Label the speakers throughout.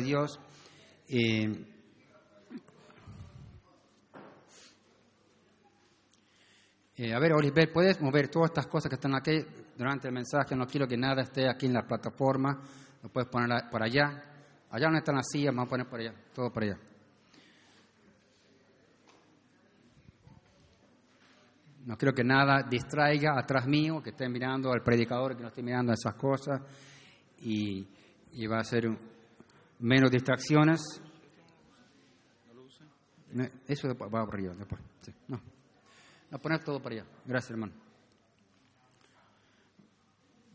Speaker 1: Dios. Eh, eh, a ver, Oliver, ¿puedes mover todas estas cosas que están aquí durante el mensaje? No quiero que nada esté aquí en la plataforma. Lo puedes poner por allá. Allá donde están las sillas, vamos a poner por allá, todo por allá. No quiero que nada distraiga atrás mío, que esté mirando al predicador, que no esté mirando esas cosas. Y va a ser un- menos distracciones. Eso va por arriba, después. Sí, no. A poner todo para allá. Gracias, hermano.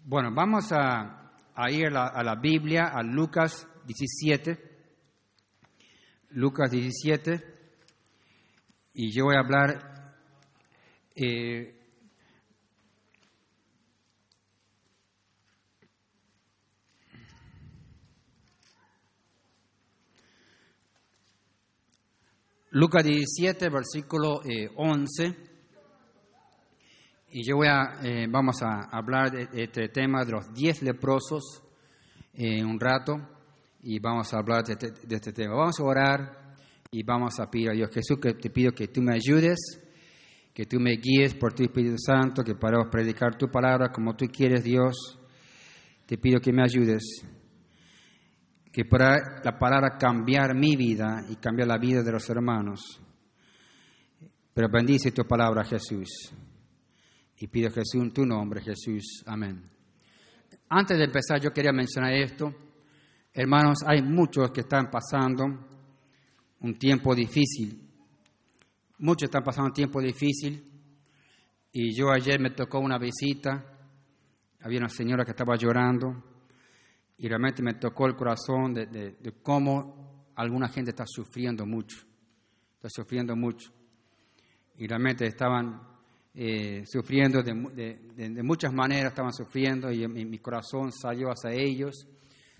Speaker 1: Bueno, vamos a, a ir a la, a la Biblia, a Lucas 17. Lucas 17. Y yo voy a hablar. eh, Lucas 17, versículo eh, 11. Y yo voy a, eh, vamos a hablar de, este tema de los diez leprosos en un rato y vamos a hablar de, este- de este tema. Vamos a orar y vamos a pedir a Dios Jesús que te pido que tú me ayudes, que tú me guíes por tu Espíritu Santo, que podamos predicar tu palabra como tú quieres, Dios. Te pido que me ayudes, que pueda la palabra cambiar mi vida y cambiar la vida de los hermanos. Pero bendice tu palabra, Jesús. Y pido Jesús en tu nombre, Jesús. Amén. Antes de empezar, yo quería mencionar esto. Hermanos, hay muchos que están pasando un tiempo difícil. Muchos están pasando un tiempo difícil. Y yo ayer me tocó una visita. Había una señora que estaba llorando. Y realmente me tocó el corazón de, de- cómo alguna gente está sufriendo mucho. Está sufriendo mucho. Y realmente estaban eh, sufriendo de, de- muchas maneras, estaban sufriendo y mi, mi corazón salió hacia ellos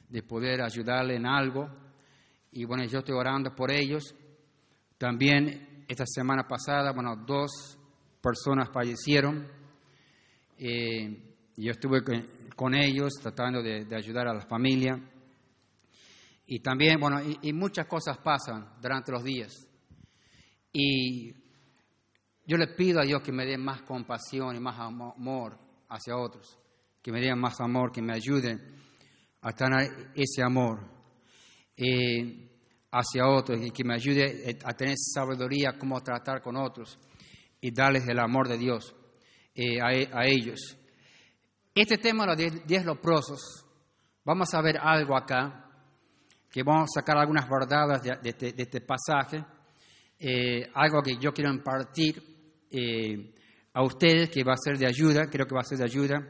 Speaker 1: de poder ayudarle en algo. Y bueno, yo estoy orando por ellos. También esta semana pasada, bueno, dos personas fallecieron. Eh, yo estuve con, ellos tratando de, de ayudar a la familia. Y también, bueno, y, muchas cosas pasan durante los días. Y yo le pido a Dios que me dé más compasión y más amo- amor hacia otros, que me dé más amor, que me ayude a tener ese amor eh, hacia otros y que me ayude eh, a tener sabiduría cómo tratar con otros y darles el amor de Dios eh, a, e- a ellos. Este tema de los diez, leprosos, vamos a ver algo acá, que vamos a sacar algunas verdades de, este, este pasaje, eh, algo que yo quiero impartir eh, a ustedes que va a ser de ayuda, creo que va a ser de ayuda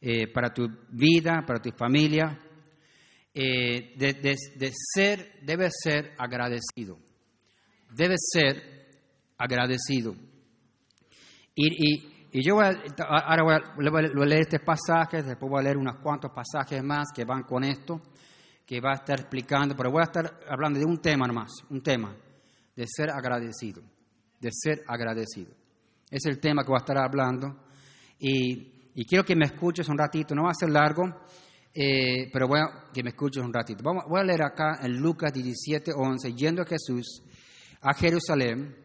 Speaker 1: eh, para tu vida, para tu familia, de ser, debe ser agradecido, debe ser agradecido. Y, y- y yo voy a, ahora voy a, voy a leer este pasaje, después voy a leer unos cuantos pasajes más que van con esto, que va a estar explicando, pero voy a estar hablando de un tema nomás, un tema, de ser agradecido, de ser agradecido. Es el tema que voy a estar hablando. Y, y quiero que me escuches un ratito, no va a ser largo, eh, pero voy a que me escuches un ratito. Vamos, voy a leer acá en Lucas 17, 11, yendo Jesús a Jerusalén,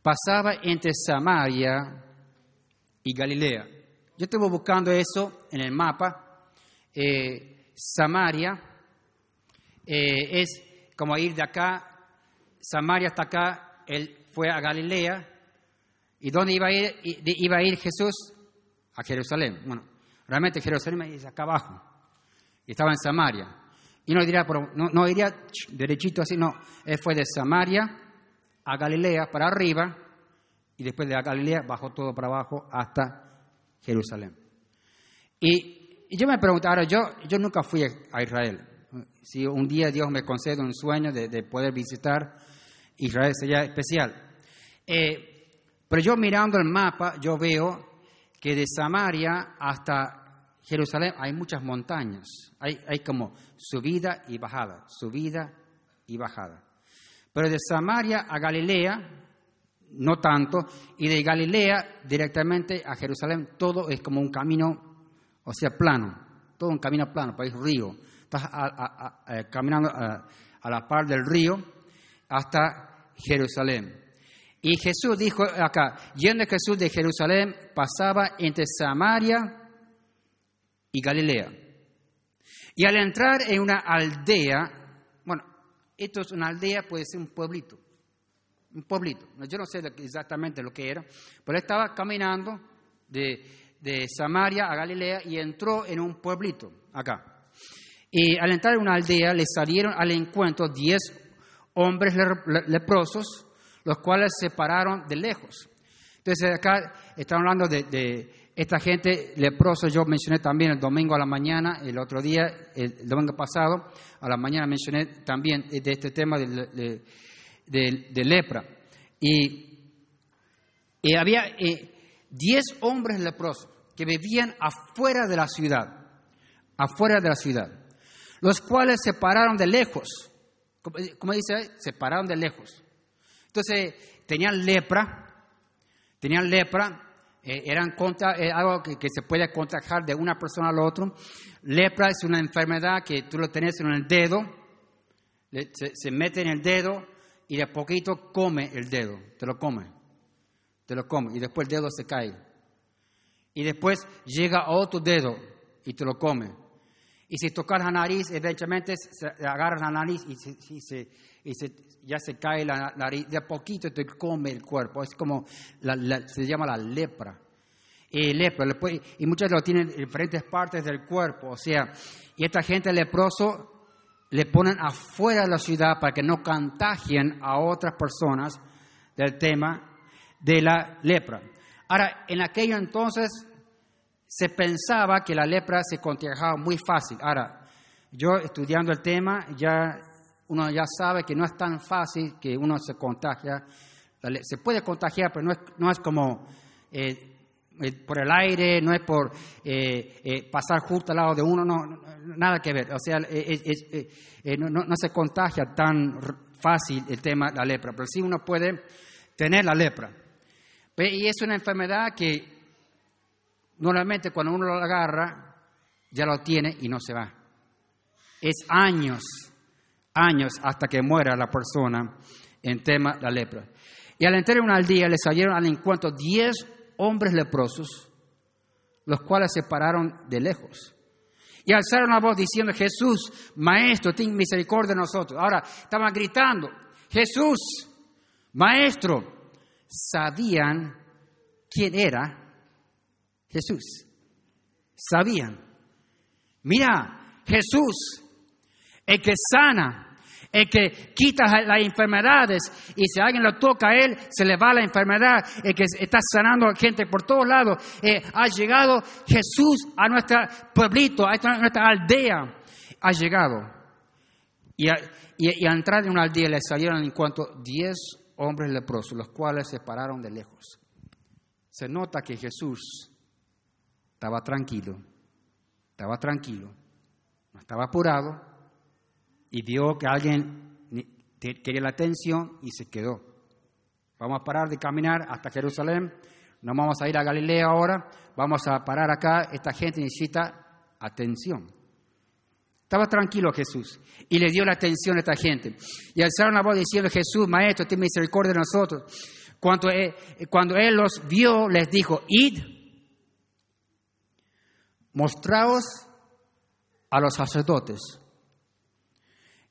Speaker 1: pasaba entre Samaria y Galilea. Yo estuve buscando eso en el mapa. Eh, Samaria eh, es como ir de acá, Samaria hasta acá, él fue a Galilea. ¿Y dónde iba a ir, iba a ir Jesús? A Jerusalén. Bueno, realmente Jerusalén es acá abajo. Estaba en Samaria. Y no diría, no, no iría ch, derechito así, no. Él fue de Samaria a Galilea para arriba y después de Galilea bajó todo para abajo hasta Jerusalén. Y, yo me pregunto, ahora yo, yo nunca fui a Israel. Si un día Dios me concede un sueño de, de poder visitar Israel sería especial. Eh, pero yo mirando el mapa, yo veo que de Samaria hasta Jerusalén hay muchas montañas. Hay, hay como subida y bajada, subida y bajada. Pero de Samaria a Galilea, no tanto, y de Galilea directamente a Jerusalén, todo es como un camino, o sea, plano, todo un camino plano, país río. está caminando a, la par del río hasta Jerusalén. Y Jesús dijo acá, yendo Jesús de Jerusalén, pasaba entre Samaria y Galilea. Y al entrar en una aldea, bueno, esto es una aldea, puede ser un pueblito, un pueblito. Yo no sé exactamente lo que era, pero estaba caminando de, de Samaria a Galilea y entró en un pueblito acá. Y al entrar en una aldea le salieron al encuentro diez hombres leprosos, los cuales se pararon de lejos. Entonces acá estamos hablando de, esta gente leprosa, yo mencioné también el domingo a la mañana, el otro día, el, domingo pasado, a la mañana mencioné también de este tema de, de lepra. Y, y había eh, diez hombres leprosos que vivían afuera de la ciudad, afuera de la ciudad, los cuales se pararon de lejos. Como dice, se pararon de lejos. Entonces, tenían lepra, tenían lepra, eh, eran contra, eh, algo que, se puede contagiar de una persona al otro. Lepra es una enfermedad que tú lo tenés en el dedo, se, mete en el dedo y de poquito come el dedo, te lo come, te lo come y después el dedo se cae. Y después llega otro dedo y te lo come. Y si tocas la nariz, eventualmente se agarra la nariz y, se, y ya se cae la nariz, de a poquito te come el cuerpo. Es como, se llama la lepra. Y, lepra, y muchos lo tienen en diferentes partes del cuerpo. O sea, y esta gente leproso le ponen afuera de la ciudad para que no contagien a otras personas del tema de la lepra. Ahora, en aquello entonces se pensaba que la lepra se contagiaba muy fácil. Ahora, yo estudiando el tema, ya uno ya sabe que no es tan fácil que uno se contagia. Se puede contagiar, pero no es, no es como eh, por el aire, no es por eh, pasar justo al lado de uno, no, nada que ver. O sea, no, no, se contagia tan fácil el tema de la lepra, pero sí uno puede tener la lepra. Y es una enfermedad que normalmente cuando uno lo agarra, ya lo tiene y no se va. Es años, años hasta que muera la persona en tema de la lepra. Y al entrar en una aldea le salieron al encuentro diez hombres leprosos, los cuales se pararon de lejos. Y alzaron la voz diciendo, Jesús, Maestro, ten misericordia de nosotros. Ahora estaban gritando, Jesús, Maestro. Sabían quién era Jesús. Sabían. Mira, Jesús, el que sana, el que quita las enfermedades y si alguien lo toca a él, se le va la enfermedad, el que está sanando a gente por todos lados. Eh, ha llegado Jesús a nuestro pueblito, a nuestra aldea. Ha llegado. Y, a, y, entrar en una aldea le salieron en cuanto diez hombres leprosos, los cuales se pararon de lejos. Se nota que Jesús estaba tranquilo, estaba tranquilo, no estaba apurado y vio que alguien quería la atención y se quedó. Vamos a parar de caminar hasta Jerusalén, no vamos a ir a Galilea ahora, vamos a parar acá, esta gente necesita atención. Estaba tranquilo Jesús y le dio la atención a esta gente. Y alzaron la voz diciendo, Jesús, Maestro, ten misericordia de nosotros. Cuando él, cuando él los vio, les dijo, id mostraos a los sacerdotes.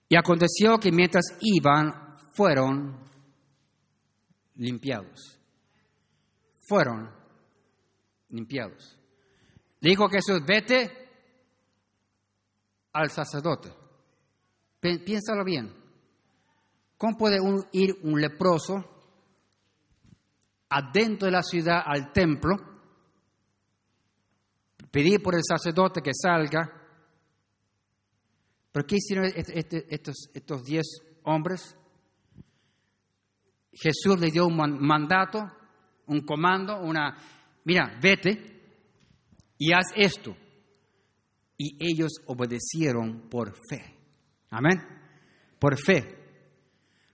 Speaker 1: Y aconteció que mientras iban, fueron limpiados. Fueron limpiados. dijo Jesús, vete al sacerdote. Piénsalo bien. ¿Cómo puede ir un leproso adentro de la ciudad al templo? pedir por el sacerdote que salga. ¿Pero qué hicieron este, estos, estos diez hombres? Jesús le dio un mandato, un comando, una, mira, vete y haz esto. Y ellos obedecieron por fe. Amén. Por fe.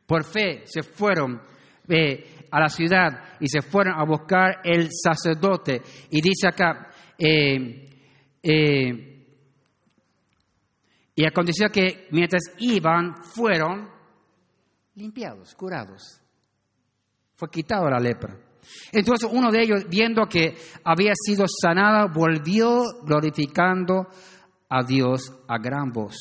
Speaker 1: Por fe se fueron eh, a la ciudad y se fueron a buscar el sacerdote. Y dice acá, eh, eh, Y aconteció que mientras iban, fueron limpiados, curados. Fue quitado la lepra. Entonces uno de ellos, viendo que había sido sanada, volvió glorificando a Dios a gran voz.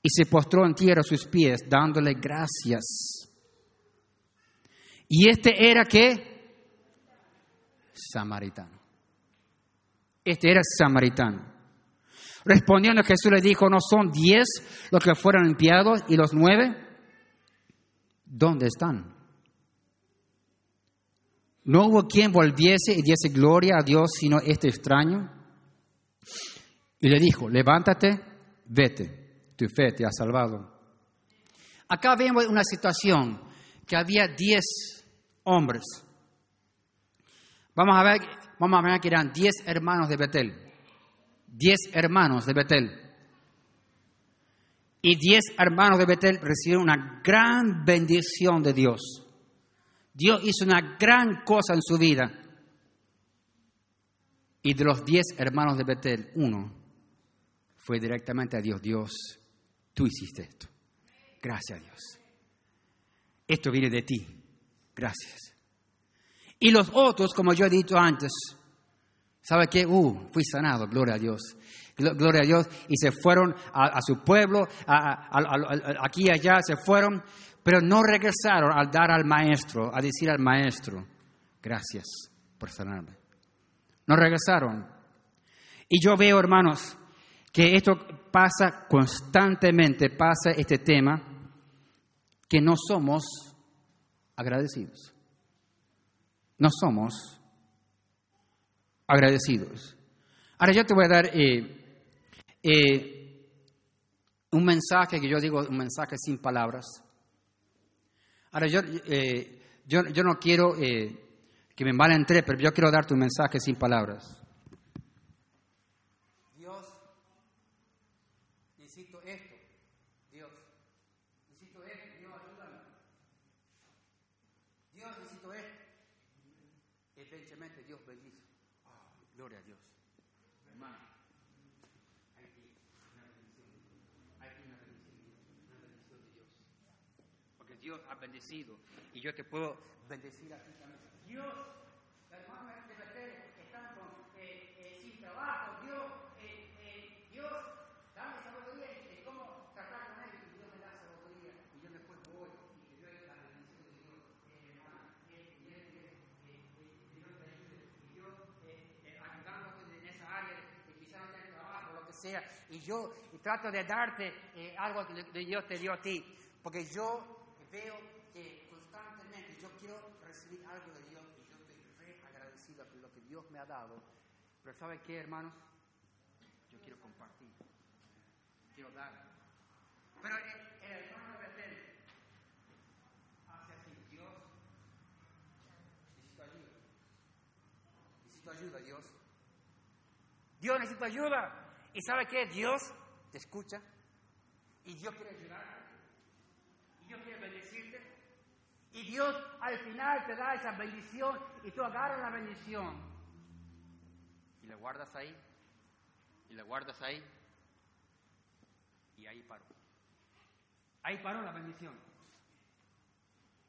Speaker 1: Y se postró en tierra a sus pies, dándole gracias. Y este era que samaritano. Este era samaritano. Respondiendo Jesús le dijo, ¿no son diez los que fueron limpiados y los nueve? ¿Dónde están? No hubo quien volviese y diese gloria a Dios sino este extraño. Y le dijo, levántate, vete, tu fe te ha salvado. Acá vemos una situación que había diez hombres. Vamos a ver, vamos a ver que eran diez hermanos de Betel. Diez hermanos de Betel. Y diez hermanos de Betel recibieron una gran bendición de Dios. Dios hizo una gran cosa en su vida. Y de los diez hermanos de Betel, uno fue directamente a Dios. Dios, tú hiciste esto. Gracias a Dios. Esto viene de ti. Gracias. Y los otros, como yo he dicho antes, ¿sabe qué? Uh, fui sanado, gloria a Dios. Gloria a Dios. Y se fueron a, su pueblo, aquí y allá, se fueron pero no regresaron al dar al maestro, a decir al maestro, gracias por sanarme. No regresaron. Y yo veo, hermanos, que esto pasa constantemente, pasa este tema, que no somos agradecidos. No somos agradecidos. Ahora yo te voy a dar eh, eh, un mensaje que yo digo, un mensaje sin palabras. Ahora, yo, eh, yo, yo, no quiero eh, que me malentre, pero yo quiero darte un mensaje sin palabras. Dios, necesito esto. Dios, necesito esto. Dios, ayúdame. Dios, necesito esto. Evidentemente Dios bendice. Oh, gloria a Dios. Hermano, hay aquí una bendición. Hay aquí una bendición. Una bendición de Dios. Porque Dios ha bendecido. Y yo te puedo bendecir a ti también. Dios, hermanos de Betel están con, eh, eh, sin trabajo. Dios, eh, Dios, dame sabiduría de cómo tratar con. Y Dios me da sabiduría. Y yo después voy y te doy bendición de Dios. hermano, y Dios te ayude. Y Dios en esa área, que quizás no trabajo, lo que sea. Y yo y trato de darte algo que Dios te dio a ti. Porque yo veo que constantemente yo quiero recibir algo de Dios y yo estoy re agradecido por lo que Dios me ha dado. Pero ¿sabe qué, hermanos? Yo quiero compartir. Quiero dar. Pero el, hermano de Betel hace así, Dios, necesito ayuda. Necesito ayuda, Dios. Dios necesita ayuda. ¿Y sabe qué? Dios te escucha y Dios quiere ayudar. Dios quiere bendecirte. Y Dios al final te da esa bendición y tú agarras la bendición y la guardas ahí y la guardas ahí y ahí paró. Ahí paró la bendición.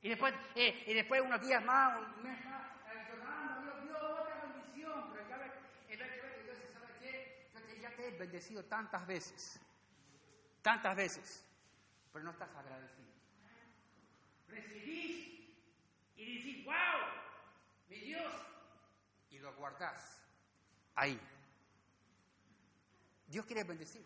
Speaker 1: Y después, eh, y después unos días más, un mes más, Dios dio otra bendición. Pero ya ve, Dios sabe yo ya te he bendecido tantas veces, tantas veces, pero no estás agradecido recibís y decís, wow, mi Dios, y lo guardás ahí. Dios quiere bendecir.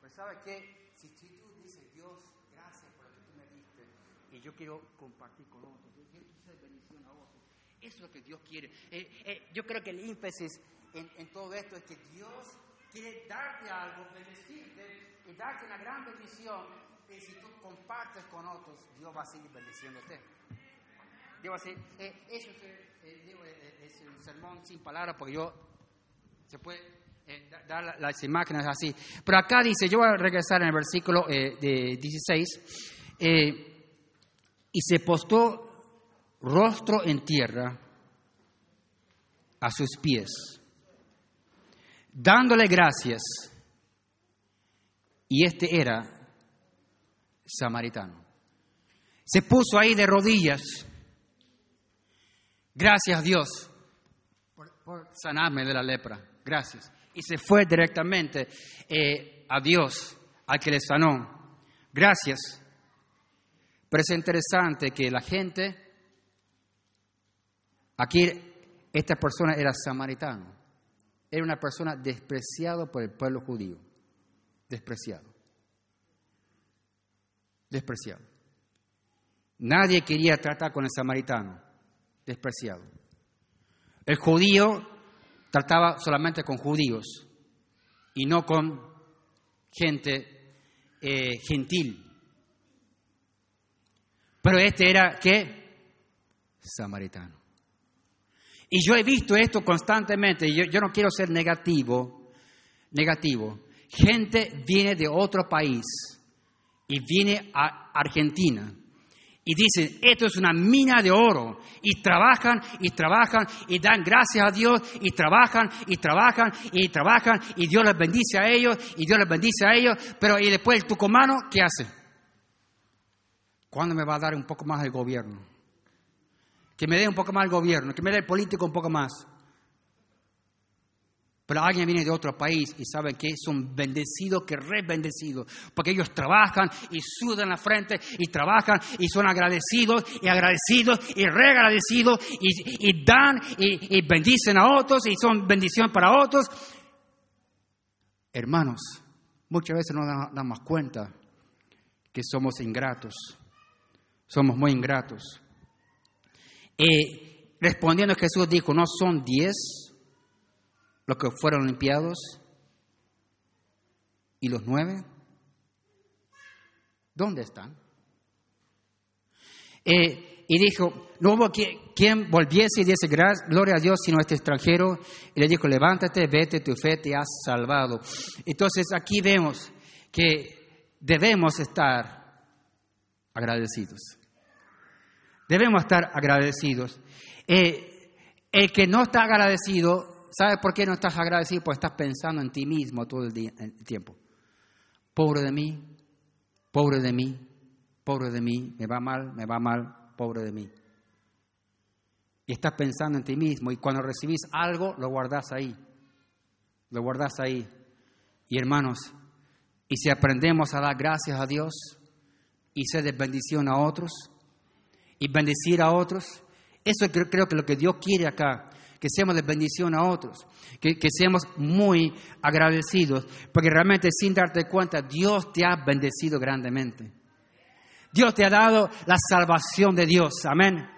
Speaker 1: Pues sabe que si tú dices, Dios, gracias por lo que tú me diste, y yo quiero compartir con otros, yo quiero bendición a otros. Eso es lo que Dios quiere. Eh, eh, yo creo que el énfasis en, en todo esto es que Dios quiere darte algo, bendecirte y darte una gran bendición y si tú compartes con otros, Dios va a seguir bendiciéndote. Dios va a seguir. Eh, eso es, eh, eh, es, un sermón sin palabras, porque yo se puede dar las imágenes así. Pero acá dice, yo voy a regresar en el versículo de 16, y se postó rostro en tierra a sus pies, dándole gracias Y este era samaritano. Se puso ahí de rodillas. Gracias Dios por, sanarme de la lepra. Gracias. Y se fue directamente eh, a Dios, al que le sanó. Gracias. Pero es interesante que la gente, aquí esta persona era samaritano, era una persona despreciada por el pueblo judío, despreciado, despreciado. Nadie quería tratar con el samaritano, despreciado. El judío trataba solamente con judíos y no con gente eh, gentil. Pero este era, ¿qué? Samaritano. Y yo he visto esto constantemente, yo, yo no quiero ser negativo, negativo. Gente viene de otro país y viene a Argentina y dicen, esto es una mina de oro. Y trabajan y trabajan y dan gracias a Dios y trabajan y trabajan y trabajan y Dios les bendice a ellos y Dios les bendice a elellos. Pero y después el tucumano, ¿qué hace? ¿Cuándo me va a dar un poco más el gobierno? Que me dé un poco más el gobierno, que me dé el político un poco más. Pero alguien viene de otro país y sabe que son bendecidos, que re bendecidos, porque ellos trabajan y sudan la frente y trabajan y son agradecidos y agradecidos y re agradecidos y, dan y, bendicen a otros y son bendición para otros. Hermanos, muchas veces no nos damos cuenta que somos ingratos somos muy ingratos. Y respondiendo Jesús dijo, ¿no son diez los que fueron limpiados? ¿Y los nueve? ¿Dónde están? Eh, y dijo, no hubo quien volviese y diese gloria a Dios sino este extranjero. Y le dijo, levántate, vete, tu fe te has salvado. Entonces aquí vemos que debemos estar agradecidos. Debemos estar agradecidos. Eh, el que no está agradecido, ¿sabe por qué no estás agradecido? Porque estás pensando en ti mismo todo el, tiempo. Pobre de mí, pobre de mí, pobre de mí, me va mal, me va mal, pobre de mí. Y estás pensando en ti mismo y cuando recibís algo lo guardas ahí, lo guardas ahí. Y hermanos, y si aprendemos a dar gracias a Dios y ser de bendición a otros, y bendecir a otros. Eso creo, creo que lo que Dios quiere acá, que seamos de bendición a otros, que, que, seamos muy agradecidos, porque realmente sin darte cuenta, Dios te ha bendecido grandemente. Dios te ha dado la salvación de Dios, amén.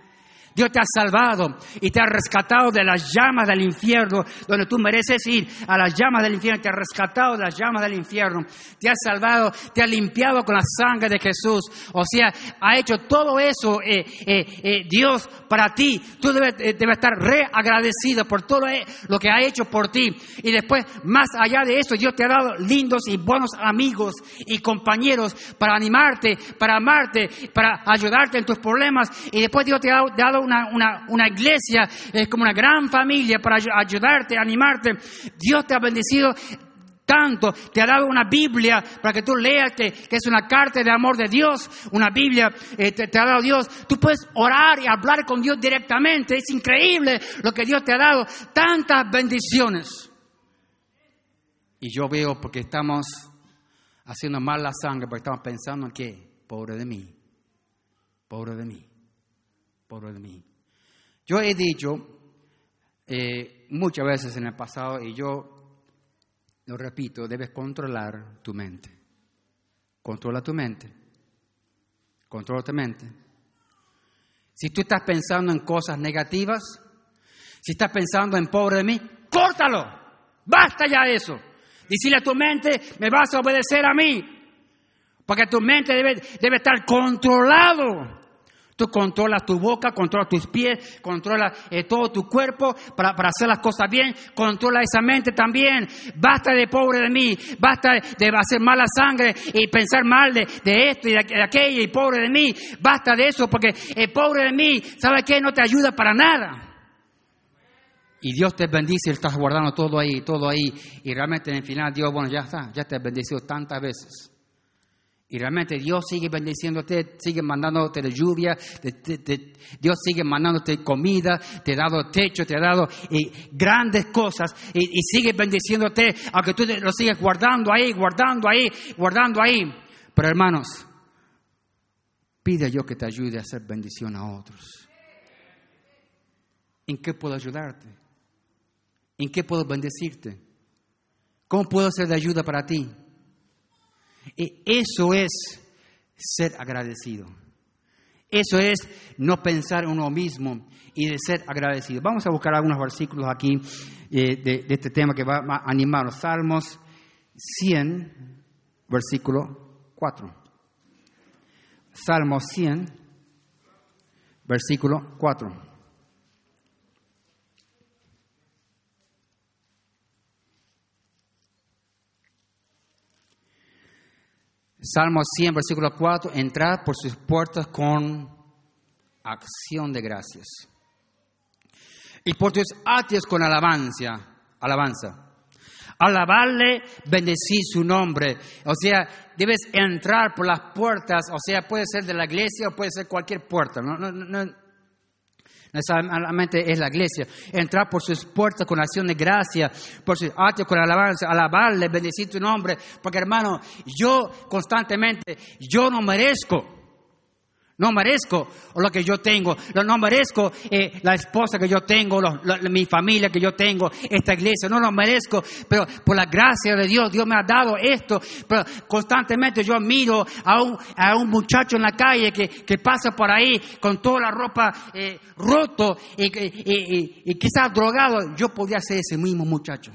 Speaker 1: Dios te ha salvado y te ha rescatado de las llamas del infierno, donde tú mereces ir a las llamas del infierno. Te ha rescatado de las llamas del infierno. Te ha salvado, te ha limpiado con la sangre de Jesús. O sea, ha hecho todo eso eh, eh, eh, Dios para ti. Tú debes, estar reagradecido por todo lo que ha hecho por ti. Y después, más allá de eso, Dios te ha dado lindos y buenos amigos y compañeros para animarte, para amarte, para ayudarte en tus problemas. Y después Dios te ha dado una, iglesia, es como una gran familia para ayudarte, animarte. Dios te ha bendecido tanto, te ha dado una Biblia para que tú leas que, es una carta de amor de Dios, una Biblia eh, te, ha dado Dios. Tú puedes orar y hablar con Dios directamente. Es increíble lo que Dios te ha dado, tantas bendiciones. Y yo veo porque estamos haciendo mal la sangre, porque estamos pensando en que, pobre de mí, pobre de mí por mí. Yo he dicho eh, muchas veces en el pasado y yo lo repito, debes controlar tu mente. Controla tu mente. Controla tu mente. Si tú estás pensando en cosas negativas, si estás pensando en pobre de mí, córtalo. Basta ya eso. Dile a tu mente, me vas a obedecer a mí. Porque tu mente debe, debe estar controlado Tú controlas tu boca, controlas tus pies, controlas eh, todo tu cuerpo para, hacer las cosas bien. Controla esa mente también. Basta de pobre de mí. Basta de hacer mala sangre y pensar mal de, esto y de, aquello y pobre de mí. Basta de eso porque el pobre de mí, ¿sabe qué? No te ayuda para nada. Y Dios te bendice y estás guardando todo ahí, todo ahí. Y realmente en el final Dios, bueno, ya está, ya te ha bendecido tantas veces. Y realmente Dios sigue bendiciéndote, sigue mandándote de lluvia, Dios sigue mandándote comida, te ha dado techo, te ha dado grandes cosas y, sigue bendiciéndote, aunque tú lo sigues guardando ahí, guardando ahí, guardando ahí. Pero hermanos, pide yo que te ayude a hacer bendición a otros. ¿En qué puedo ayudarte? ¿En qué puedo bendecirte? ¿Cómo puedo ser de ayuda para ti? Y eso es ser agradecido. Eso es no pensar en uno mismo y de ser agradecido. Vamos a buscar algunos versículos aquí eh, de, este tema que va a animar. Salmos 100, versículo 4. Salmos 100, versículo 4. Salmo 100, versículo 4, entrar por sus puertas con acción de gracias. Y por tus atrios con alabanza, alabanza. Alabarle, bendecir su nombre. O sea, debes entrar por las puertas, o sea, puede ser de la iglesia o puede ser cualquier puerta. No, no, no, solamente es la iglesia. Entrar por sus puertas con acción de gracia, por sus actos con alabanza, alabarle, bendecir tu nombre. Porque hermano, yo constantemente, yo no merezco no merezco lo que yo tengo, no merezco eh, la esposa que yo tengo, mi familia que yo tengo, esta iglesia, no lo merezco, pero por la gracia de Dios, Dios me ha dado esto. Pero constantemente yo miro a un, a un muchacho en la calle que, que pasa por ahí con toda la ropa eh, roto y, y quizás drogado. Yo podría ser ese mismo muchacho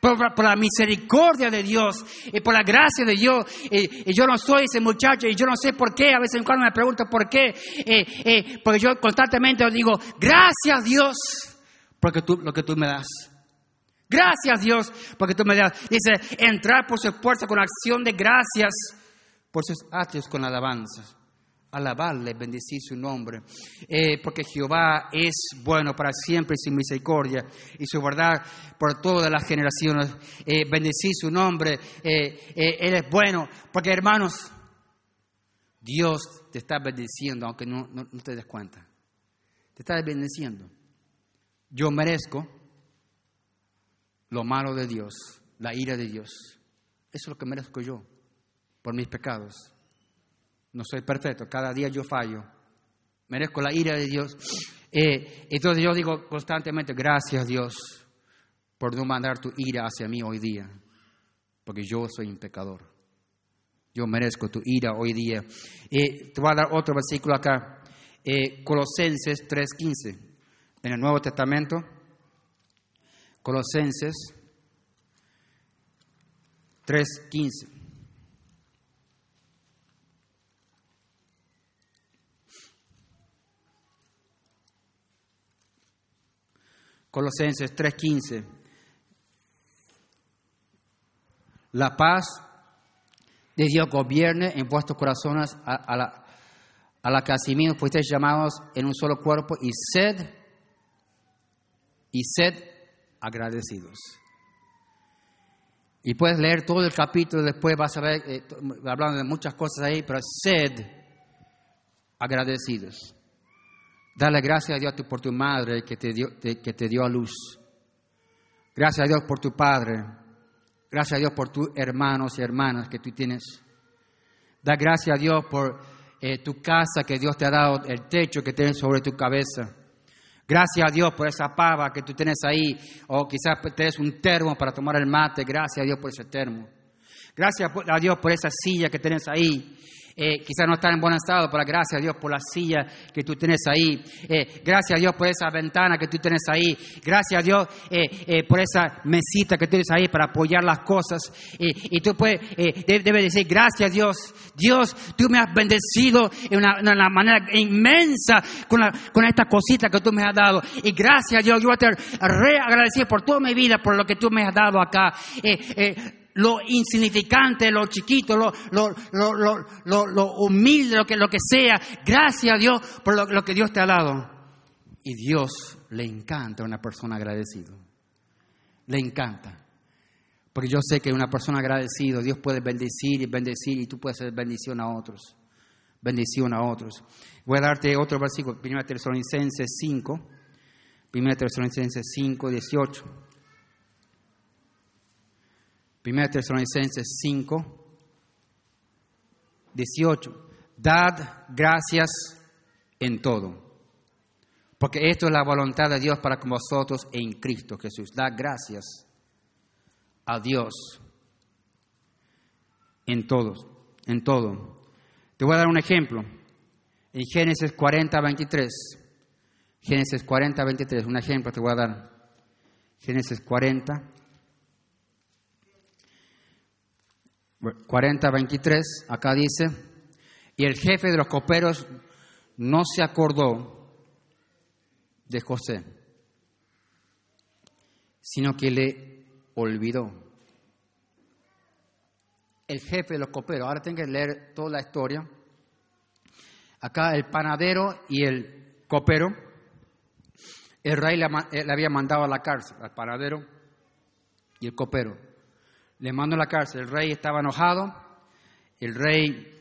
Speaker 1: por, la misericordia de Dios y por la gracia de Dios. Y, yo no soy ese muchacho y yo no sé por qué. A veces cuando me pregunto por qué, eh, eh, porque yo constantemente digo, gracias Dios, porque tú, lo que tú me das. Gracias Dios, porque tú me das. Dice, entrar por su puerta con acción de gracias, por sus atrios con alabanzas alabarle, bendecir su nombre, eh, porque Jehová es bueno para siempre sin misericordia y su verdad por todas las generaciones. Eh, bendecir su nombre, eh, Él es bueno, porque hermanos, Dios te está bendiciendo, aunque no, no, te des cuenta. Te está bendiciendo. Yo merezco lo malo de Dios, la ira de Dios. Eso es lo que merezco yo por mis pecados. No soy perfecto, cada día yo fallo. Merezco la ira de Dios. Eh, entonces yo digo constantemente, gracias Dios por no mandar tu ira hacia mí hoy día, porque yo soy un pecador. Yo merezco tu ira hoy día. Eh, te voy a dar otro versículo acá, eh, Colosenses 3.15, en el Nuevo Testamento. Colosenses 3.15. Colosenses 3:15. La paz de Dios gobierne en vuestros corazones a, la, a la que fuisteis llamados en un solo cuerpo y sed y sed agradecidos. Y puedes leer todo el capítulo, después vas a ver, eh, hablando de muchas cosas ahí, pero sed agradecidos. Dale gracias a Dios por tu madre que te, dio, que te dio a luz. Gracias a Dios por tu padre. Gracias a Dios por tus hermanos y hermanas que tú tienes. Da gracias a Dios por eh, tu casa que Dios te ha dado, el techo que tienes sobre tu cabeza. Gracias a Dios por esa pava que tú tienes ahí, o quizás tienes un termo para tomar el mate. Gracias a Dios por ese termo. Gracias a Dios por esa silla que tienes ahí eh, quizás no están en buen estado, pero gracias a Dios por la silla que tú tienes ahí. Eh, gracias a Dios por esa ventana que tú tienes ahí. Gracias a Dios eh, por esa mesita que tienes ahí para apoyar las cosas. y tú puedes, debes decir, gracias a Dios. Dios, tú me has bendecido en una, manera inmensa con, con esta cosita que tú me has dado. Y gracias a Dios, yo voy a estar re agradecido por toda mi vida, por lo que tú me has dado acá lo insignificante, lo chiquito, lo, lo, humilde, lo que, lo que sea. Gracias a Dios por lo, que Dios te ha dado. Y Dios le encanta una persona agradecida. Le encanta. Porque yo sé que una persona agradecida, Dios puede bendecir y bendecir y tú puedes hacer bendición a otros. Bendición a otros. Voy a darte otro versículo, 1 Tesalonicenses 5. 1 Tesalonicenses 5, 18. 1 Tesalonicenses 5, 18. Dad gracias en todo. Porque esto es la voluntad de Dios para con vosotros en Cristo Jesús. Dad gracias a Dios en todos, en todo. Te voy a dar un ejemplo. En Génesis 40, 23. Génesis 40, 23. Un ejemplo te voy a dar. Génesis 40, 40, 23. Acá dice, y el jefe de los coperos no se acordó de José, sino que le olvidó. El jefe de los coperos, ahora tengo que leer toda la historia. Acá el panadero y el copero, el rey le, le había mandado a la cárcel, al panadero y el copero. Le mandó a la cárcel, el rey estaba enojado, el rey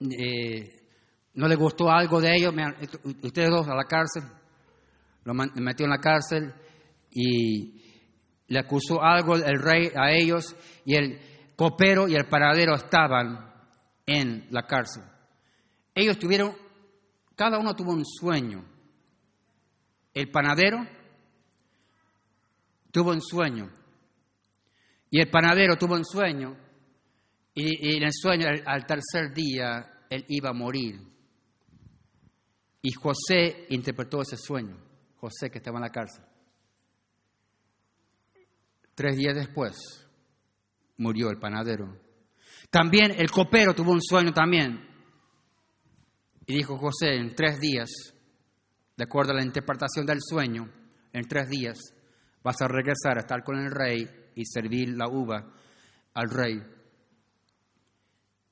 Speaker 1: eh, no le gustó algo de ellos, ustedes dos a la cárcel, lo metió en la cárcel y le acusó algo el rey a ellos y el copero y el paradero estaban en la cárcel. Ellos tuvieron, cada uno tuvo un sueño. El panadero tuvo un sueño y el panadero tuvo un sueño y, en el sueño al tercer día él iba a morir. Y José interpretó ese sueño, José que estaba en la cárcel. Tres días después murió el panadero. También el copero tuvo un sueño también. Y dijo José, en tres días, de acuerdo a la interpretación del sueño, en tres días vas a regresar a estar con el rey y servir la uva al rey.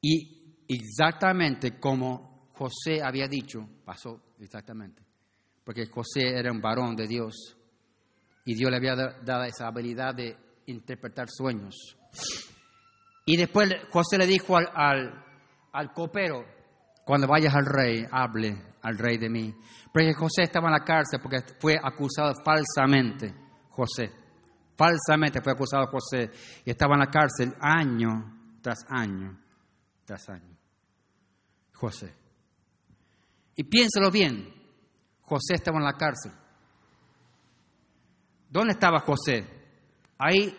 Speaker 1: Y exactamente como José había dicho, pasó exactamente. Porque José era un varón de Dios y Dios le había dado esa habilidad de interpretar sueños. Y después José le dijo al, al, copero, cuando vayas al rey, hable al rey de mí. Porque José estaba en la cárcel porque fue acusado falsamente, José. Falsamente fue acusado José y estaba en la cárcel año tras año tras año. José. Y piénselo bien, José estaba en la cárcel. ¿Dónde estaba José? Ahí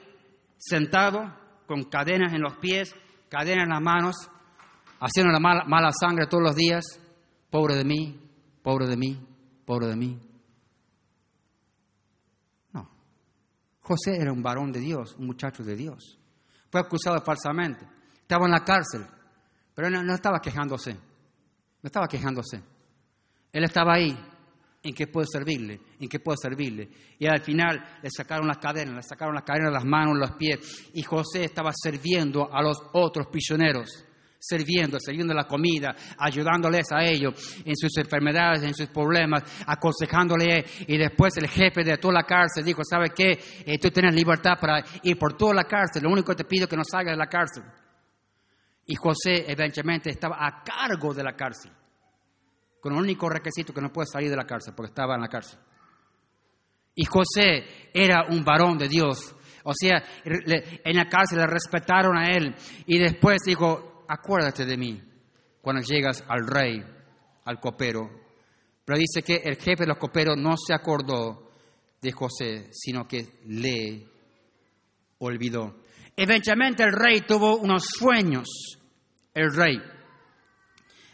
Speaker 1: sentado con cadenas en los pies, cadenas en las manos, haciendo la mala, mala sangre todos los días. Pobre de mí, pobre de mí, pobre de mí. José era un varón de Dios, un muchacho de Dios. Fue acusado falsamente. Estaba en la cárcel, pero no estaba quejándose. No estaba quejándose. Él estaba ahí. ¿En qué puedo servirle? ¿En qué puedo servirle? Y al final le sacaron las cadenas, le sacaron las cadenas de las manos, los pies. Y José estaba sirviendo a los otros prisioneros. Sirviendo, sirviendo la comida, ayudándoles a ellos en sus enfermedades, en sus problemas, aconsejándole. Y después el jefe de toda la cárcel dijo: ¿Sabe qué? Eh, tú tienes libertad para ir por toda la cárcel. Lo único que te pido es que no salgas de la cárcel. Y José eventualmente estaba a cargo de la cárcel, con el único requisito que no puede salir de la cárcel, porque estaba en la cárcel. Y José era un varón de Dios. O sea, en la cárcel le respetaron a él. Y después dijo, acuérdate de mí cuando llegas al rey, al copero. Pero dice que el jefe de los coperos no se acordó de José, sino que le olvidó. Eventualmente el rey tuvo unos sueños. El rey.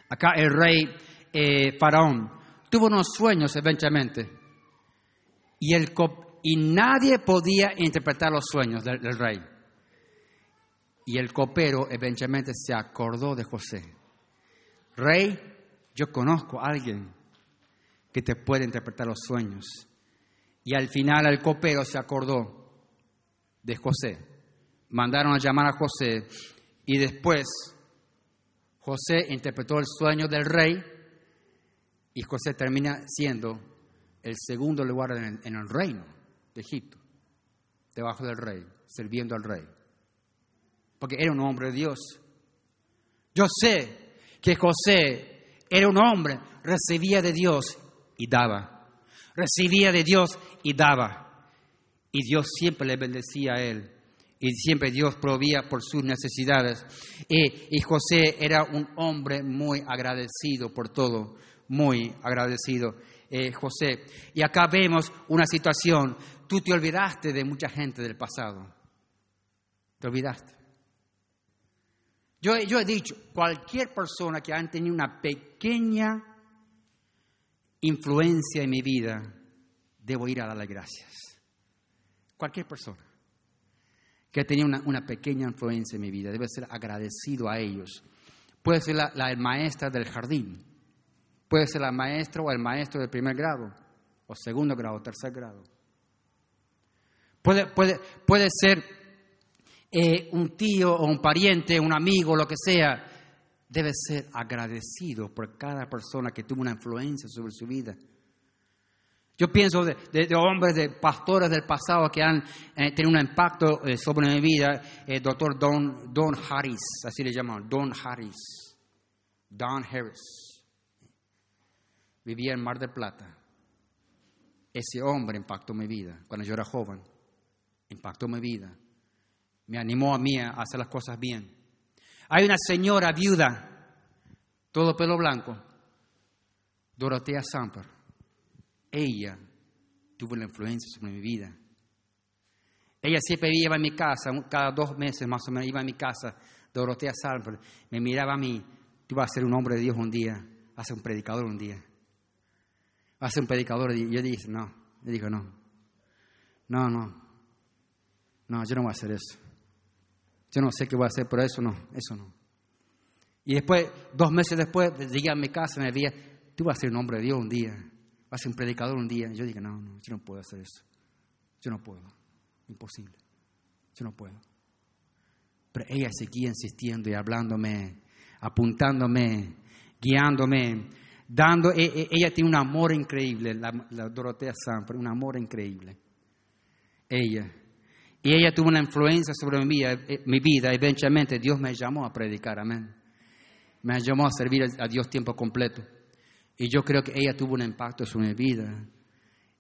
Speaker 1: Acá el rey eh, Faraón tuvo unos sueños eventualmente. Y, el, y nadie podía interpretar los sueños del, del rey. Y el copero eventualmente se acordó de José. Rey, yo conozco a alguien que te puede interpretar los sueños. Y al final el copero se acordó de José mandaron a llamar a José y después José interpretó el sueño del rey y José termina siendo el segundo lugar en el, reino de Egipto, debajo del rey, sirviendo al rey. Porque era un hombre de Dios. Yo sé que José era un hombre, recibía de Dios y daba. Recibía de Dios y daba. Y Dios siempre le bendecía a él. Y siempre Dios proveía por sus necesidades. Y, José era un hombre muy agradecido por todo, muy agradecido. Eh, José. Y acá vemos una situación. Tú te olvidaste de mucha gente del pasado. Te olvidaste. Yo, he dicho, cualquier persona que haya tenido una pequeña influencia en mi vida, debo ir a darle gracias. Cualquier persona que ha tenido una, pequeña influencia en mi vida, debe ser agradecido a ellos. Puede ser la, maestra del jardín, puede ser la maestra o el maestro del primer grado, o segundo grado, o tercer grado. Puede, puede, puede ser eh, un tío o un pariente, un amigo, lo que sea. Debe ser agradecido por cada persona que tuvo una influencia sobre su vida. Yo pienso de, hombres, de pastores del pasado que han eh, tenido un impacto eh, sobre mi vida. El doctor Don, Don Harris, así le llaman, Don Harris. Don Harris. Vivía en Mar del Plata. Ese hombre impactó mi vida cuando yo era joven. Impactó mi vida. Me animó a mí a hacer las cosas bien. Hay una señora viuda, todo pelo blanco, Dorotea Samper ella tuvo la influencia sobre mi vida. Ella siempre iba a mi casa, cada dos meses más o menos iba a mi casa, Dorotea Salford, me miraba a mí, tú vas a ser un hombre de Dios un día, vas a ser un predicador un día. Vas a ser un predicador. Y yo dije, no, yo digo, no, no, no, no, yo no voy a hacer eso. Yo no sé qué voy a hacer, pero eso no, eso no. Y después, dos meses después, llegué a mi casa y me veía, tú vas a ser un hombre de Dios un día va a ser un predicador un día. Yo dije, no, no, yo no puedo hacer eso. Yo no puedo. Imposible. Yo no puedo. Pero ella seguía insistiendo y hablándome, apuntándome, guiándome, dando. E, e, ella tiene un amor increíble, la, Dorotea Sanford, un amor increíble. Ella. Y ella tuvo una influencia sobre mi vida, eh, mi vida. Eventualmente Dios me llamó a predicar, amén. Me llamó a servir a Dios tiempo completo. Y yo creo que ella tuvo un impacto sobre mi vida.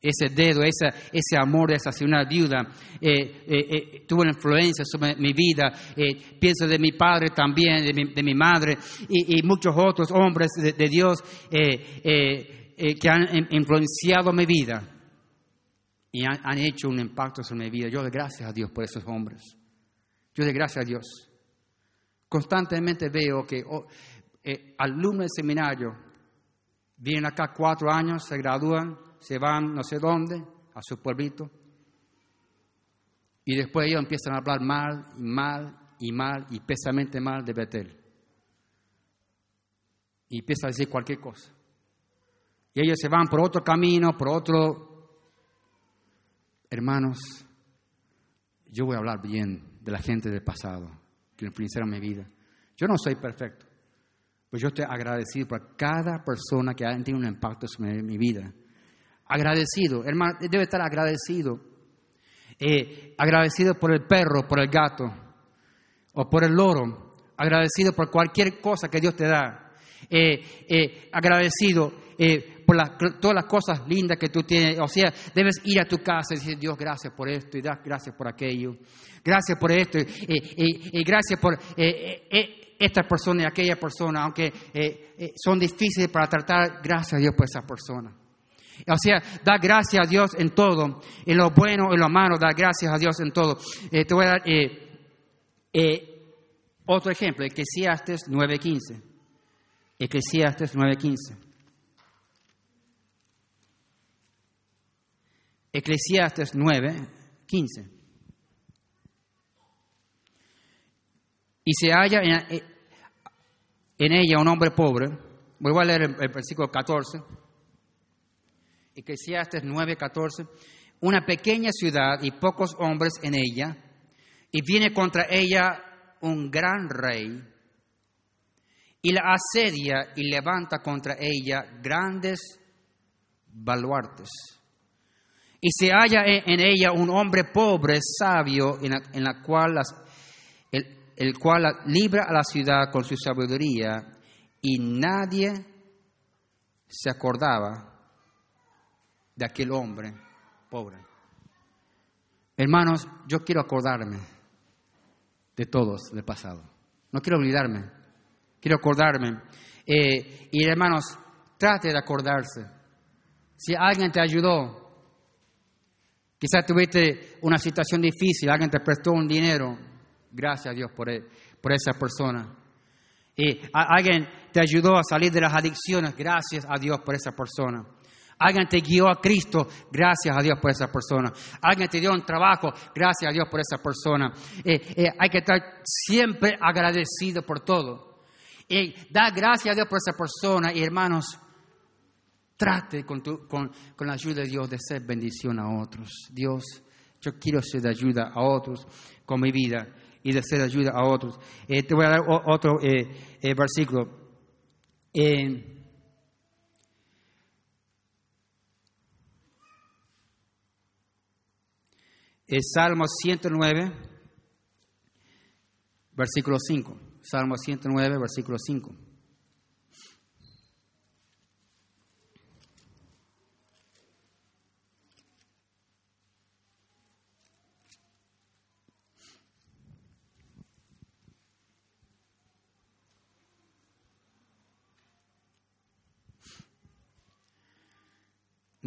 Speaker 1: Ese dedo, esa, ese amor de esa señora viuda eh, eh, tuvo una influencia sobre mi vida. pienso de mi padre también, de mi, madre y, muchos otros hombres de, Dios que han influenciado mi vida y han, hecho un impacto sobre mi vida. Yo doy gracias a Dios por esos hombres. Yo doy gracias a Dios. Constantemente veo que oh, alumnos del seminario Vienen acá cuatro años, se gradúan, se van no sé dónde, a su pueblito. Y después ellos empiezan a hablar mal y mal y mal y pesamente mal de Betel. Y empiezan a decir cualquier cosa. Y ellos se van por otro camino, por otro... Hermanos, yo voy a hablar bien de la gente del pasado, que influenciaron mi vida. Yo no soy perfecto. Pues yo estoy agradecido por cada persona que ha tenido un impacto sobre mi vida. Agradecido, hermano, debe estar agradecido. Eh, agradecido por el perro, por el gato, o por el loro. Agradecido por cualquier cosa que Dios te da. Eh, eh, agradecido por todas las cosas lindas que tú tienes. O sea, debes ir a tu casa y decir, Dios, gracias por esto y gracias por aquello. Gracias por esto y gracias por esta persona y aquella persona, aunque eh, eh, son difíciles para tratar, gracias a Dios por esa persona. O sea, da gracias a Dios en todo, en lo bueno, en lo malo, da gracias a Dios en todo. Eh, te voy a dar otro ejemplo, Eclesiastes 9.15. Eclesiastes 9.15. Eclesiastes 9.15. y se halla en, ella un hombre pobre. Vuelvo a leer el, versículo 14. Eclesiastes 9, 14. Una pequeña ciudad y pocos hombres en ella, y viene contra ella un gran rey, y la asedia y levanta contra ella grandes baluartes. Y se halla en ella un hombre pobre, sabio, en la, cual el, cual libra a la ciudad con su sabiduría, y nadie se acordaba de aquel hombre pobre. Hermanos, yo quiero acordarme de todos del pasado. No quiero olvidarme, quiero acordarme. Eh, y hermanos, trate de acordarse. Si alguien te ayudó, quizás tuviste una situación difícil, alguien te prestó un dinero, gracias a Dios por, e, por esa persona. Y alguien te ayudó a salir de las adicciones, gracias a Dios por esa persona. Alguien te guió a Cristo, gracias a Dios por esa persona. Alguien te dio un trabajo, gracias a Dios por esa persona. Eh, eh, hay que estar siempre agradecido por todo. Y da gracias a Dios por esa persona. Y hermanos, trate con, con, con la ayuda de Dios de ser bendición a otros. Dios, yo quiero ser de ayuda a otros con mi vida y de ser de ayuda a otros. Eh, te voy a dar otro versículo. es Salmo 109, versículo 5. Salmo 109, versículo 5.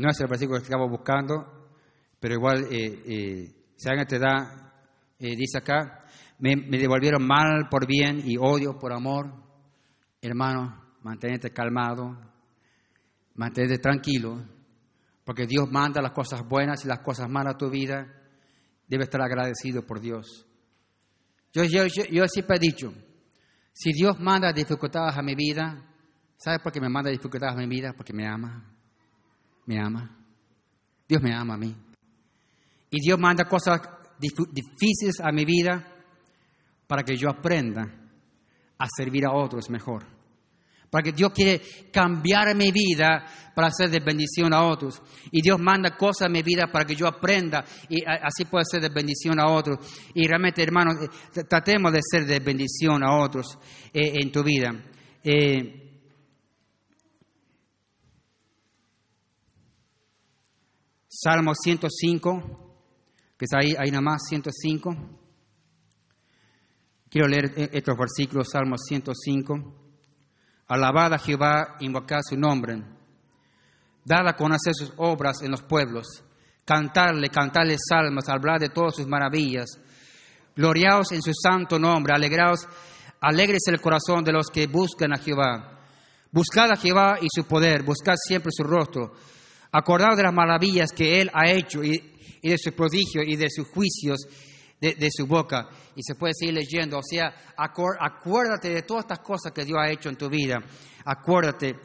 Speaker 1: No es el versículo que estamos buscando, pero igual, eh, eh, si alguien te da, eh, dice acá, me, devolvieron mal por bien y odio por amor, hermano, manténete calmado, manténete tranquilo, porque Dios manda las cosas buenas y las cosas malas a tu vida, debes estar agradecido por Dios. Yo, yo, yo, yo siempre he dicho, si Dios manda dificultades a mi vida, ¿sabes por qué me manda dificultades a mi vida? Porque me ama, me ama. Dios me ama a mí. Y Dios manda cosas difíciles a mi vida para que yo aprenda a servir a otros mejor. Para que Dios quiere cambiar mi vida para hacer de bendición a otros. Y Dios manda cosas a mi vida para que yo aprenda y así pueda ser de bendición a otros. Y realmente, hermanos, eh, tratemos de ser de bendición a otros eh, en tu vida. Eh, Salmo 105 que está ahí, nada más, 105. Quiero leer e-, estos versículos, Salmo 105. Alabad a Jehová, invocad su nombre. Dad a conocer sus obras en los pueblos. Cantarle, cantarle salmos, hablar de todas sus maravillas. Gloriaos en su santo nombre, alegraos, alegres el corazón de los que buscan a Jehová. Buscad a Jehová y su poder, buscad siempre su rostro. Acordaos de las maravillas que Él ha hecho y de su prodigio y de sus juicios de, su boca. Y se puede seguir leyendo. O sea, acuérdate de todas estas cosas que Dios ha hecho en tu vida. Acuérdate.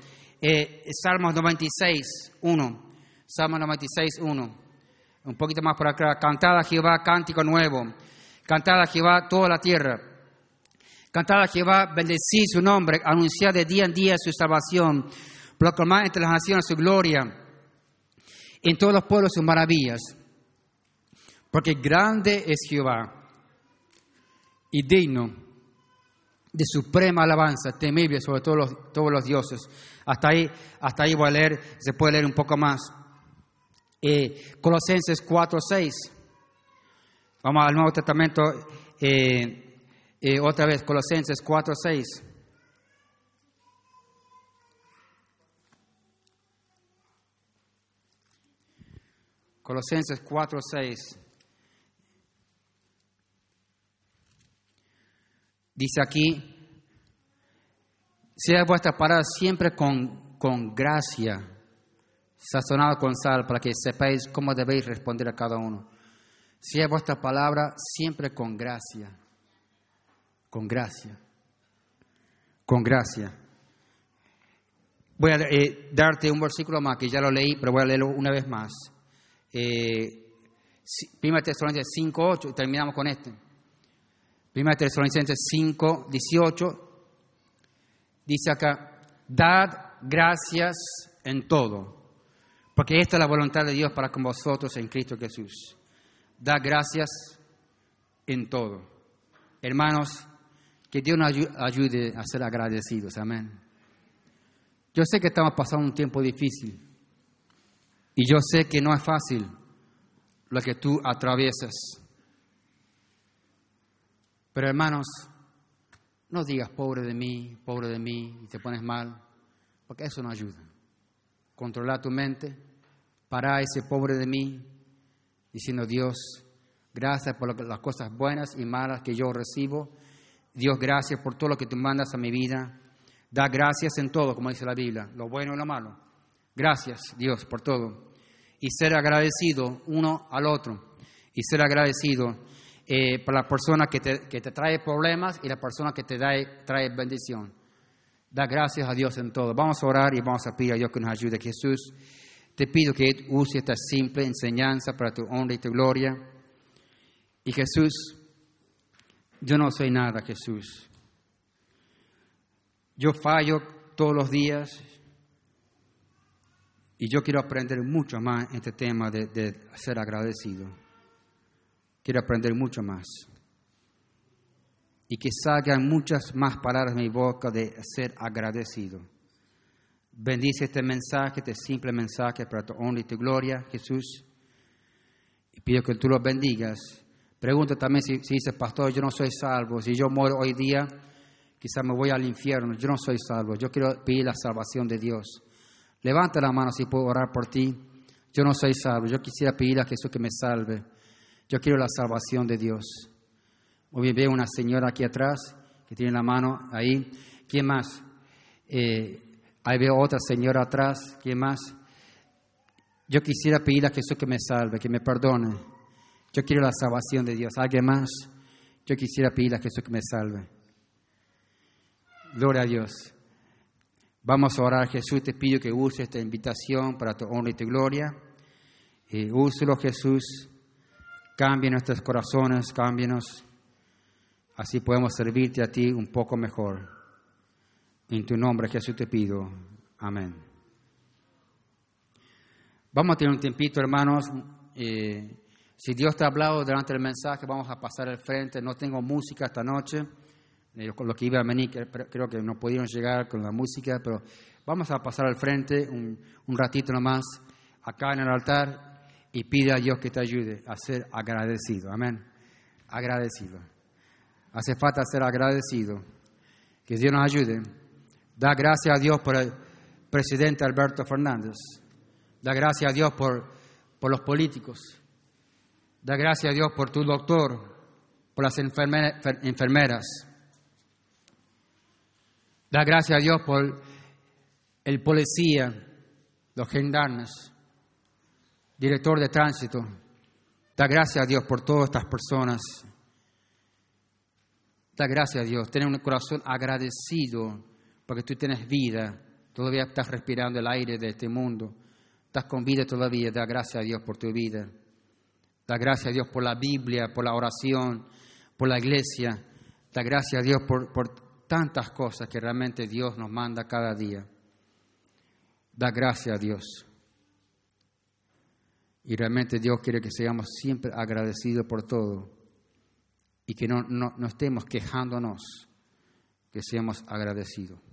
Speaker 1: Eh, Salmos 96, 1. Salmos 96, 1. Un poquito más por acá. Cantad a Jehová cántico nuevo. Cantad a Jehová toda la tierra. Cantad a Jehová, bendecid su nombre, anunciad de día en día su salvación, proclamad entre las naciones su gloria, en todos los pueblos sus maravillas. Porque grande es Jehová y digno de suprema alabanza, temible sobre todos los, todos los dioses. Hasta ahí, hasta ahí voy a leer, se puede leer un poco más. Eh, Colosenses 4, 6. Vamos al Nuevo Testamento, eh, eh, otra vez, Colosenses 4, 6. Colosenses 4, 6. Dice aquí, sea vuestra palabra siempre con, con gracia, sazonada con sal, para que sepáis cómo debéis responder a cada uno. Sea vuestra palabra siempre con gracia, con gracia, con gracia. Voy a eh, darte un versículo más, que ya lo leí, pero voy a leerlo una vez más. Eh, 1 Tesalonicenses 5, 8, y terminamos con este. Primera Tesalonicenses 5, 18, dice acá, dad gracias en todo, Porque esta es la voluntad de Dios para con vosotros en Cristo Jesús. Da gracias en todo. Hermanos, que Dios nos ayude a ser agradecidos. Amén. Yo sé que estamos pasando un tiempo difícil. Y yo sé que no es fácil lo que tú atraviesas. Pero hermanos, no digas pobre de mí, pobre de mí, y te pones mal, porque eso no ayuda. Controla tu mente, para ese pobre de mí, diciendo Dios, gracias por las cosas buenas y malas que yo recibo. Dios, gracias por todo lo que tú mandas a mi vida. Da gracias en todo, como dice la Biblia, lo bueno y lo malo. Gracias, Dios, por todo. Y ser agradecido uno al otro. Y ser agradecido eh, por la persona que te, que te, trae problemas y la persona que te da, trae bendición. Da gracias a Dios en todo. Vamos a orar y vamos a pedir a Dios que nos ayude. Jesús, te pido que use esta simple enseñanza para tu honra y tu gloria. Y Jesús, yo no soy nada, Jesús. Yo fallo todos los días y yo quiero aprender mucho más en este tema de, de ser agradecido. Quiero aprender mucho más. Y que salgan muchas más palabras de mi boca de ser agradecido. Bendice este mensaje, este simple mensaje para tu honra y tu gloria, Jesús. Y pido que tú lo bendigas. Pregunta también si, si dice, pastor, yo no soy salvo. Si yo muero hoy día, quizás me voy al infierno. Yo no soy salvo. Yo quiero pedir la salvación de Dios. Levanta la mano si puedo orar por ti. Yo no soy salvo. Yo quisiera pedir a Jesús que me salve. Yo quiero la salvación de Dios. Hoy veo una señora aquí atrás que tiene la mano ahí. ¿Quién más? Eh, ahí veo otra señora atrás. ¿Quién más? Yo quisiera pedir a Jesús que me salve, que me perdone. Yo quiero la salvación de Dios. ¿Alguien más? Yo quisiera pedir a Jesús que me salve. Gloria a Dios. Vamos a orar, Jesús. Te pido que use esta invitación para tu honra y tu gloria. Eh, úselo, Jesús. Cambie nuestros corazones, cámbienos. Así podemos servirte a ti un poco mejor. En tu nombre, Jesús, te pido. Amén. Vamos a tener un tiempito, hermanos. Eh, si Dios te ha hablado durante el mensaje, vamos a pasar al frente. No tengo música esta noche. Eh, con lo que iba a venir, creo que no pudieron llegar con la música, pero vamos a pasar al frente un, un ratito nomás acá en el altar y pide a Dios que te ayude a ser agradecido. Amén. Agradecido. Hace falta ser agradecido. Que Dios nos ayude. Da gracias a Dios por el presidente Alberto Fernández. Da gracias a Dios por, por los políticos. Da gracias a Dios por tu doctor, por las enfermeras. Da gracias a Dios por el policía, los gendarmes director de tránsito, da gracias a Dios por todas estas personas. Da gracias a Dios, tener un corazón agradecido porque tú tienes vida, todavía estás respirando el aire de este mundo, estás con vida todavía, da gracias a Dios por tu vida. Da gracias a Dios por la Biblia, por la oración, por la iglesia. Da gracias a Dios por, por tantas cosas que realmente Dios nos manda cada día. Da gracias a Dios. Y realmente Dios quiere que seamos siempre agradecidos por todo y que no, no, no estemos quejándonos, que seamos agradecidos.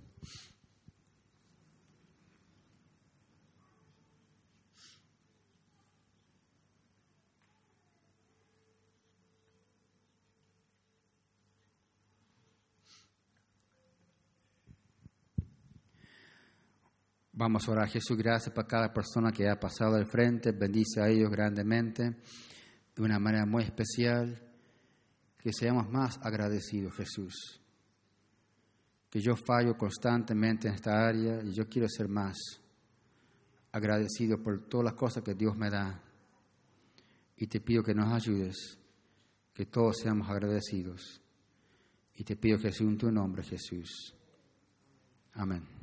Speaker 1: Vamos a orar, Jesús, gracias para cada persona que ha pasado al frente, bendice a ellos grandemente, de una manera muy especial, que seamos más agradecidos, Jesús. Que yo fallo constantemente en esta área y yo quiero ser más agradecido por todas las cosas que Dios me da. Y te pido que nos ayudes, que todos seamos agradecidos. Y te pido, Jesús, en tu nombre, Jesús. Amén.